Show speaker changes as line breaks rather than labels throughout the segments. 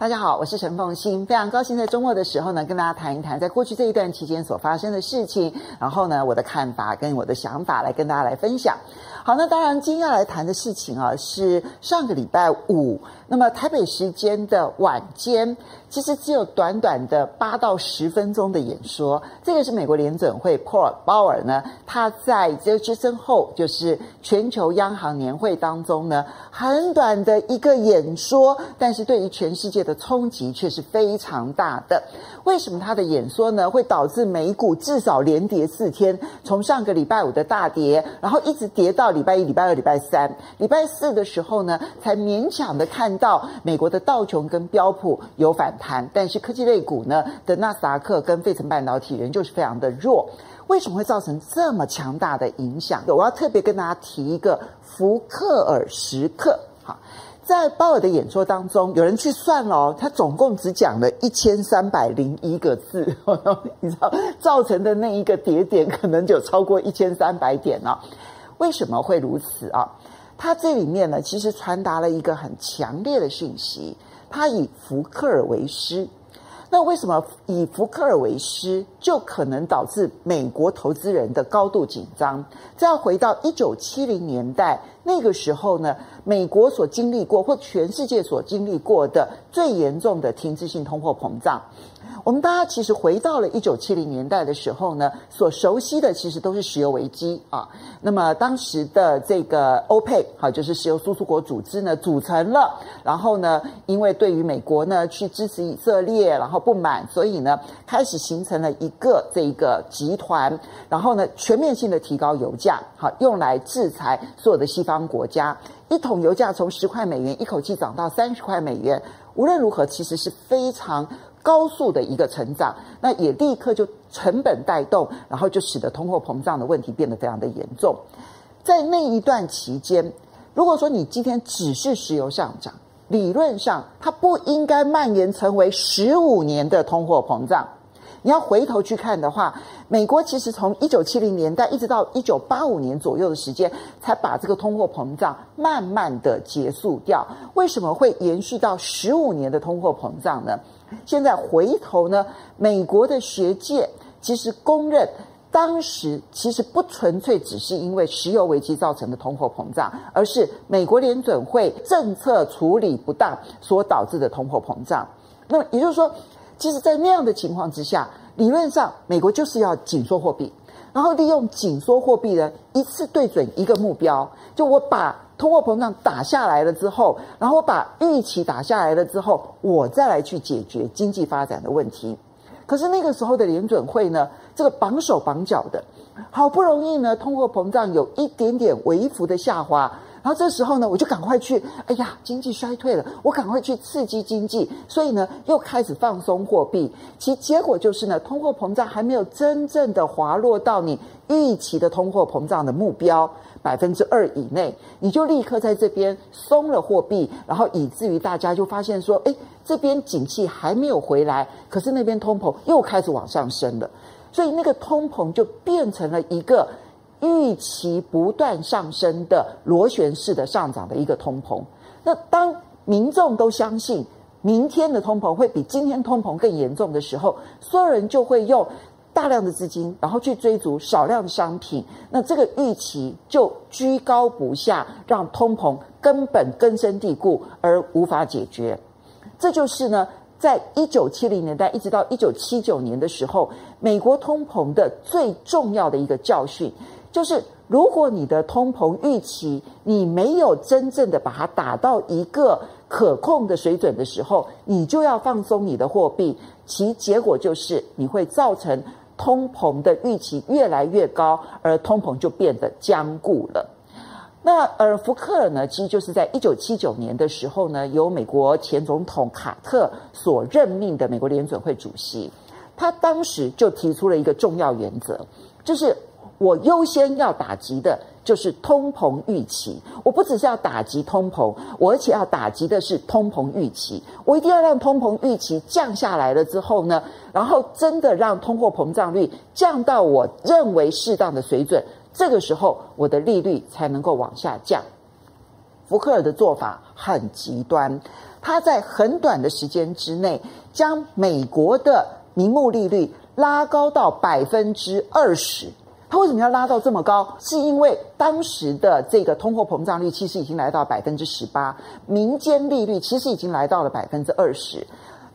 大家好，我是陈凤欣，非常高兴在周末的时候呢，跟大家谈一谈在过去这一段期间所发生的事情，然后呢，我的看法跟我的想法来跟大家来分享。好，那当然今天要来谈的事情啊，是上个礼拜五，那么台北时间的晚间，其实只有短短的八到十分钟的演说。这个是美国联准会 Paul 鲍尔呢，他在这之身后，就是全球央行年会当中呢，很短的一个演说，但是对于全世界的冲击却是非常大的。为什么他的演说呢，会导致美股至少连跌四天，从上个礼拜五的大跌，然后一直跌到礼拜一、礼拜二、礼拜三、礼拜四的时候呢，才勉强的看到美国的道琼跟标普有反弹，但是科技类股呢的纳斯达克跟费城半导体仍旧是非常的弱。为什么会造成这么强大的影响？我要特别跟大家提一个福克尔时刻，好。在鲍尔的演说当中，有人去算了哦，他总共只讲了一千三百零一个字，你知道造成的那一个跌点可能就超过一千三百点了。为什么会如此啊？他这里面呢，其实传达了一个很强烈的讯息，他以福克尔为师。那为什么以福克尔为师就可能导致美国投资人的高度紧张？再要回到一九七零年代那个时候呢，美国所经历过或全世界所经历过的最严重的停滞性通货膨胀。我们大家其实回到了一九七零年代的时候呢，所熟悉的其实都是石油危机啊。那么当时的这个欧佩，好，就是石油输出国组织呢组成了，然后呢，因为对于美国呢去支持以色列，然后不满，所以呢开始形成了一个这个集团，然后呢全面性的提高油价，好，用来制裁所有的西方国家。一桶油价从十块美元一口气涨到三十块美元，无论如何，其实是非常。高速的一个成长，那也立刻就成本带动，然后就使得通货膨胀的问题变得非常的严重。在那一段期间，如果说你今天只是石油上涨，理论上它不应该蔓延成为十五年的通货膨胀。你要回头去看的话，美国其实从一九七零年代一直到一九八五年左右的时间，才把这个通货膨胀慢慢的结束掉。为什么会延续到十五年的通货膨胀呢？现在回头呢，美国的学界其实公认，当时其实不纯粹只是因为石油危机造成的通货膨胀，而是美国联准会政策处理不当所导致的通货膨胀。那么也就是说，其实，在那样的情况之下，理论上美国就是要紧缩货币，然后利用紧缩货币呢，一次对准一个目标，就我把。通货膨胀打下来了之后，然后把预期打下来了之后，我再来去解决经济发展的问题。可是那个时候的联准会呢，这个绑手绑脚的，好不容易呢，通货膨胀有一点点微幅的下滑。然后这时候呢，我就赶快去，哎呀，经济衰退了，我赶快去刺激经济，所以呢，又开始放松货币。其结果就是呢，通货膨胀还没有真正的滑落到你预期的通货膨胀的目标百分之二以内，你就立刻在这边松了货币，然后以至于大家就发现说，哎，这边景气还没有回来，可是那边通膨又开始往上升了，所以那个通膨就变成了一个。预期不断上升的螺旋式的上涨的一个通膨，那当民众都相信明天的通膨会比今天通膨更严重的时候，所有人就会用大量的资金，然后去追逐少量的商品，那这个预期就居高不下，让通膨根本根深蒂固而无法解决。这就是呢，在一九七零年代一直到一九七九年的时候，美国通膨的最重要的一个教训。就是如果你的通膨预期你没有真正的把它打到一个可控的水准的时候，你就要放松你的货币，其结果就是你会造成通膨的预期越来越高，而通膨就变得僵固了。那而福克尔呢，其实就是在一九七九年的时候呢，由美国前总统卡特所任命的美国联准会主席，他当时就提出了一个重要原则，就是。我优先要打击的就是通膨预期，我不只是要打击通膨，我而且要打击的是通膨预期。我一定要让通膨预期降下来了之后呢，然后真的让通货膨胀率降到我认为适当的水准，这个时候我的利率才能够往下降。福克尔的做法很极端，他在很短的时间之内将美国的名目利率拉高到百分之二十。他为什么要拉到这么高？是因为当时的这个通货膨胀率其实已经来到百分之十八，民间利率其实已经来到了百分之二十。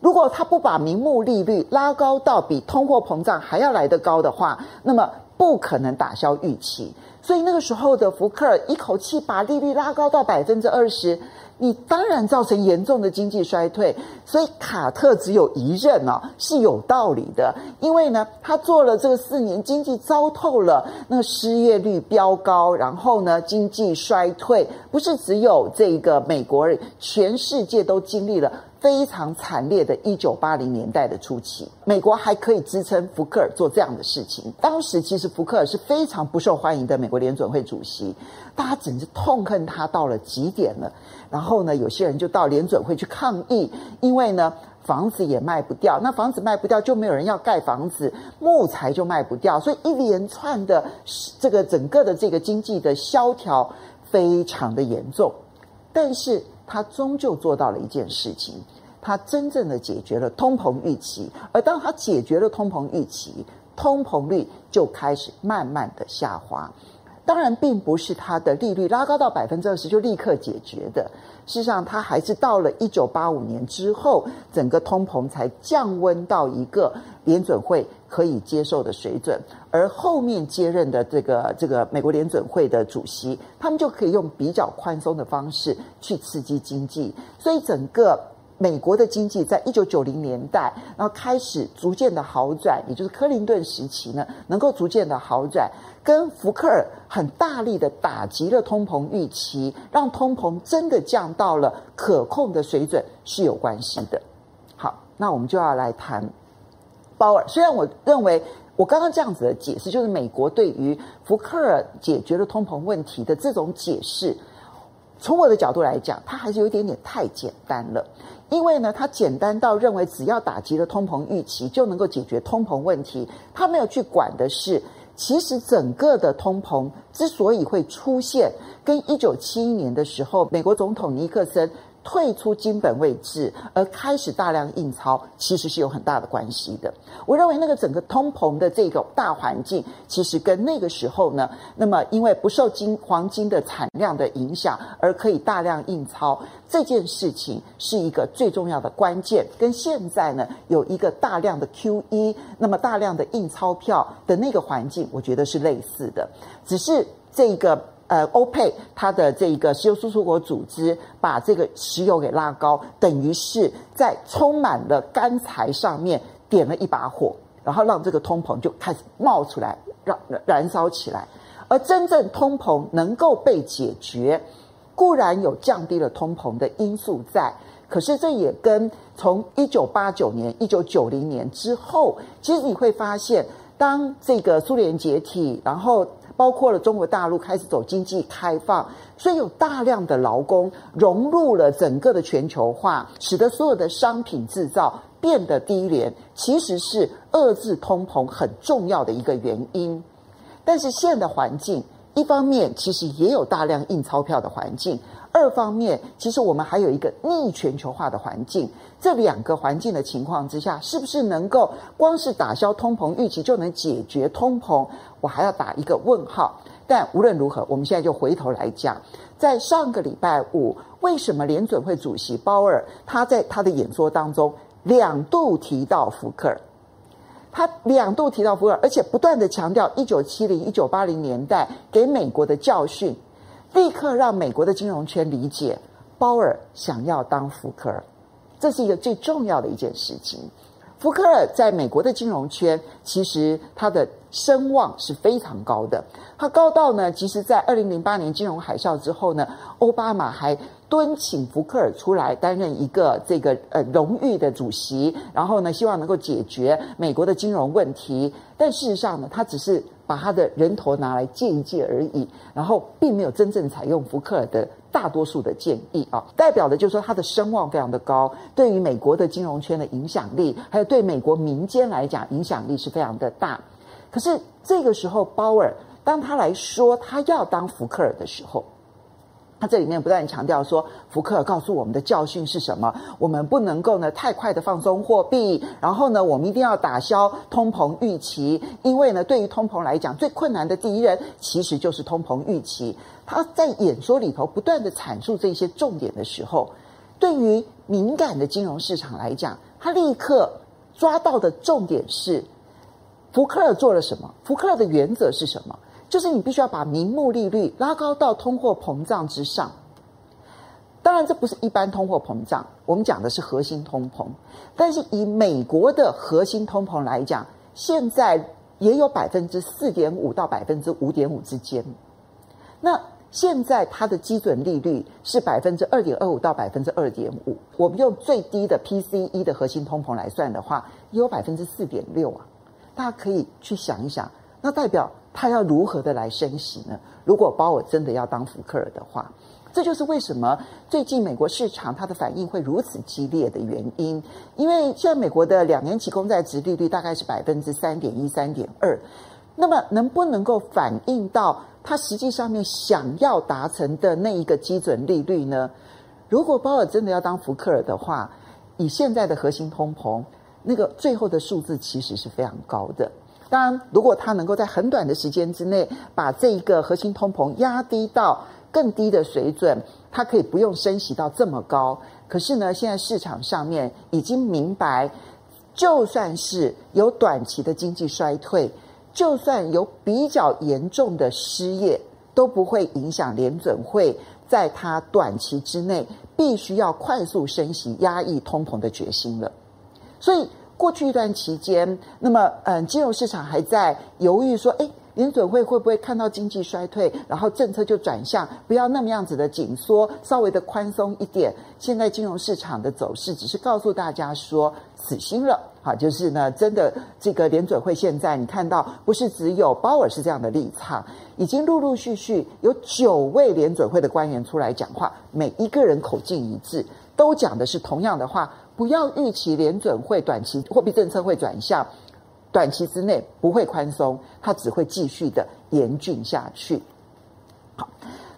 如果他不把名目利率拉高到比通货膨胀还要来得高的话，那么不可能打消预期。所以那个时候的福克尔一口气把利率拉高到百分之二十。你当然造成严重的经济衰退，所以卡特只有一任啊，是有道理的。因为呢，他做了这个四年，经济糟透了，那失业率飙高，然后呢，经济衰退，不是只有这个美国人，全世界都经历了。非常惨烈的一九八零年代的初期，美国还可以支撑福克尔做这样的事情。当时其实福克尔是非常不受欢迎的美国联准会主席，大家简直痛恨他到了极点了。然后呢，有些人就到联准会去抗议，因为呢，房子也卖不掉，那房子卖不掉就没有人要盖房子，木材就卖不掉，所以一连串的这个整个的这个经济的萧条非常的严重。但是他终究做到了一件事情。他真正的解决了通膨预期，而当他解决了通膨预期，通膨率就开始慢慢的下滑。当然，并不是它的利率拉高到百分之二十就立刻解决的。事实上，它还是到了一九八五年之后，整个通膨才降温到一个联准会可以接受的水准。而后面接任的这个这个美国联准会的主席，他们就可以用比较宽松的方式去刺激经济，所以整个。美国的经济在一九九零年代，然后开始逐渐的好转，也就是克林顿时期呢，能够逐渐的好转，跟福克尔很大力的打击了通膨预期，让通膨真的降到了可控的水准是有关系的。好，那我们就要来谈鲍尔。虽然我认为我刚刚这样子的解释，就是美国对于福克尔解决了通膨问题的这种解释，从我的角度来讲，它还是有一点点太简单了。因为呢，他简单到认为只要打击了通膨预期就能够解决通膨问题，他没有去管的是，其实整个的通膨之所以会出现，跟一九七一年的时候美国总统尼克森。退出金本位制而开始大量印钞，其实是有很大的关系的。我认为那个整个通膨的这个大环境，其实跟那个时候呢，那么因为不受金黄金的产量的影响而可以大量印钞这件事情，是一个最重要的关键。跟现在呢有一个大量的 QE，那么大量的印钞票的那个环境，我觉得是类似的，只是这个。呃，欧佩它的这个石油输出国组织把这个石油给拉高，等于是在充满了干柴上面点了一把火，然后让这个通膨就开始冒出来，让燃烧起来。而真正通膨能够被解决，固然有降低了通膨的因素在，可是这也跟从一九八九年、一九九零年之后，其实你会发现，当这个苏联解体，然后。包括了中国大陆开始走经济开放，所以有大量的劳工融入了整个的全球化，使得所有的商品制造变得低廉，其实是遏制通膨很重要的一个原因。但是现在的环境，一方面其实也有大量印钞票的环境。二方面，其实我们还有一个逆全球化的环境，这两个环境的情况之下，是不是能够光是打消通膨预期就能解决通膨？我还要打一个问号。但无论如何，我们现在就回头来讲，在上个礼拜五，为什么联准会主席鲍尔他在他的演说当中两度提到福克尔，他两度提到福尔，而且不断的强调一九七零、一九八零年代给美国的教训。立刻让美国的金融圈理解，鲍尔想要当福克尔，这是一个最重要的一件事情。福克尔在美国的金融圈，其实他的声望是非常高的。他高到呢，其实，在二零零八年金融海啸之后呢，奥巴马还敦请福克尔出来担任一个这个呃荣誉的主席，然后呢，希望能够解决美国的金融问题。但事实上呢，他只是。把他的人头拿来借一借而已，然后并没有真正采用福克尔的大多数的建议啊，代表的就是说他的声望非常的高，对于美国的金融圈的影响力，还有对美国民间来讲影响力是非常的大。可是这个时候鲍尔当他来说他要当福克尔的时候，他这里面不断强调说，福克尔告诉我们的教训是什么？我们不能够呢太快的放松货币，然后呢，我们一定要打消通膨预期，因为呢，对于通膨来讲，最困难的敌人其实就是通膨预期。他在演说里头不断的阐述这些重点的时候，对于敏感的金融市场来讲，他立刻抓到的重点是，福克尔做了什么？福克尔的原则是什么？就是你必须要把名目利率拉高到通货膨胀之上。当然，这不是一般通货膨胀，我们讲的是核心通膨。但是以美国的核心通膨来讲，现在也有百分之四点五到百分之五点五之间。那现在它的基准利率是百分之二点二五到百分之二点五。我们用最低的 PCE 的核心通膨来算的话，也有百分之四点六啊。大家可以去想一想，那代表。他要如何的来升息呢？如果鲍尔真的要当福克尔的话，这就是为什么最近美国市场它的反应会如此激烈的原因。因为现在美国的两年期公债值利率大概是百分之三点一、三点二，那么能不能够反映到他实际上面想要达成的那一个基准利率呢？如果鲍尔真的要当福克尔的话，以现在的核心通膨，那个最后的数字其实是非常高的。当然，如果他能够在很短的时间之内把这一个核心通膨压低到更低的水准，他可以不用升息到这么高。可是呢，现在市场上面已经明白，就算是有短期的经济衰退，就算有比较严重的失业，都不会影响联准会在它短期之内必须要快速升息压抑通膨的决心了。所以。过去一段期间，那么嗯，金融市场还在犹豫说，诶，联准会会不会看到经济衰退，然后政策就转向，不要那么样子的紧缩，稍微的宽松一点。现在金融市场的走势只是告诉大家说，死心了，好，就是呢，真的这个联准会现在你看到，不是只有鲍尔是这样的立场，已经陆陆续续有九位联准会的官员出来讲话，每一个人口径一致，都讲的是同样的话。不要预期联准会短期货币政策会转向，短期之内不会宽松，它只会继续的严峻下去。好，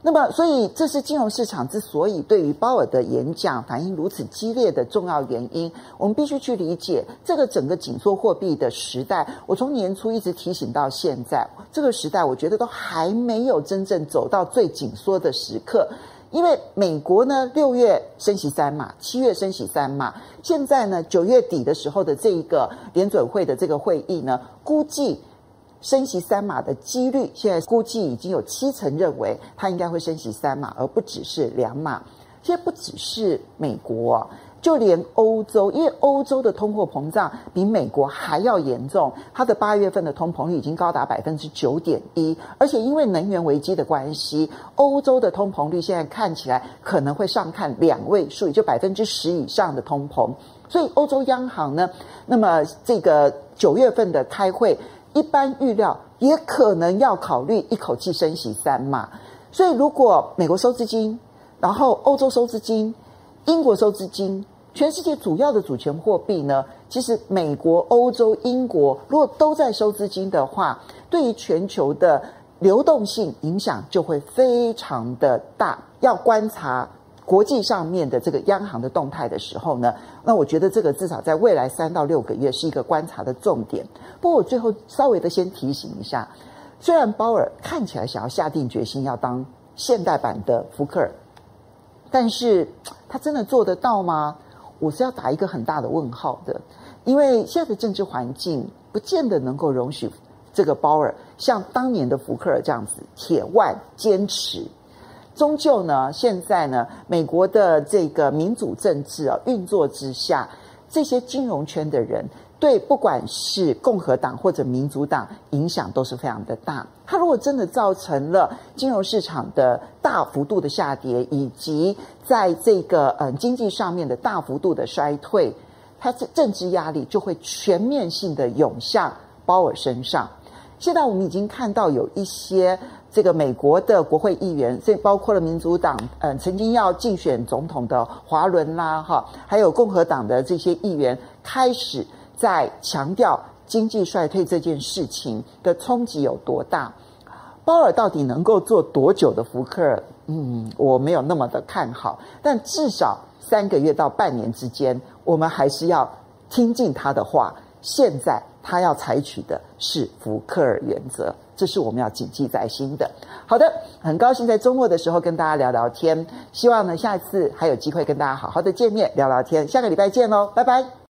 那么所以这是金融市场之所以对于鲍尔的演讲反应如此激烈的重要原因。我们必须去理解这个整个紧缩货币的时代。我从年初一直提醒到现在，这个时代我觉得都还没有真正走到最紧缩的时刻。因为美国呢，六月升息三码，七月升息三码，现在呢，九月底的时候的这一个联准会的这个会议呢，估计升息三码的几率，现在估计已经有七成认为它应该会升息三码，而不只是两码。现在不只是美国。就连欧洲，因为欧洲的通货膨胀比美国还要严重，它的八月份的通膨率已经高达百分之九点一，而且因为能源危机的关系，欧洲的通膨率现在看起来可能会上看两位数，也就百分之十以上的通膨。所以欧洲央行呢，那么这个九月份的开会，一般预料也可能要考虑一口气升息三码。所以如果美国收资金，然后欧洲收资金，英国收资金。全世界主要的主权货币呢，其实美国、欧洲、英国如果都在收资金的话，对于全球的流动性影响就会非常的大。要观察国际上面的这个央行的动态的时候呢，那我觉得这个至少在未来三到六个月是一个观察的重点。不过我最后稍微的先提醒一下，虽然鲍尔看起来想要下定决心要当现代版的福克尔，但是他真的做得到吗？我是要打一个很大的问号的，因为现在的政治环境不见得能够容许这个鲍尔像当年的福克尔这样子铁腕坚持。终究呢，现在呢，美国的这个民主政治啊运作之下，这些金融圈的人。对，不管是共和党或者民主党，影响都是非常的大。它如果真的造成了金融市场的大幅度的下跌，以及在这个呃经济上面的大幅度的衰退，它这政治压力就会全面性的涌向鲍尔身上。现在我们已经看到有一些这个美国的国会议员，这包括了民主党嗯、呃、曾经要竞选总统的华伦啦哈，还有共和党的这些议员开始。在强调经济衰退这件事情的冲击有多大？鲍尔到底能够做多久的福克尔？嗯，我没有那么的看好，但至少三个月到半年之间，我们还是要听进他的话。现在他要采取的是福克尔原则，这是我们要谨记在心的。好的，很高兴在周末的时候跟大家聊聊天，希望呢下一次还有机会跟大家好好的见面聊聊天。下个礼拜见喽，拜拜。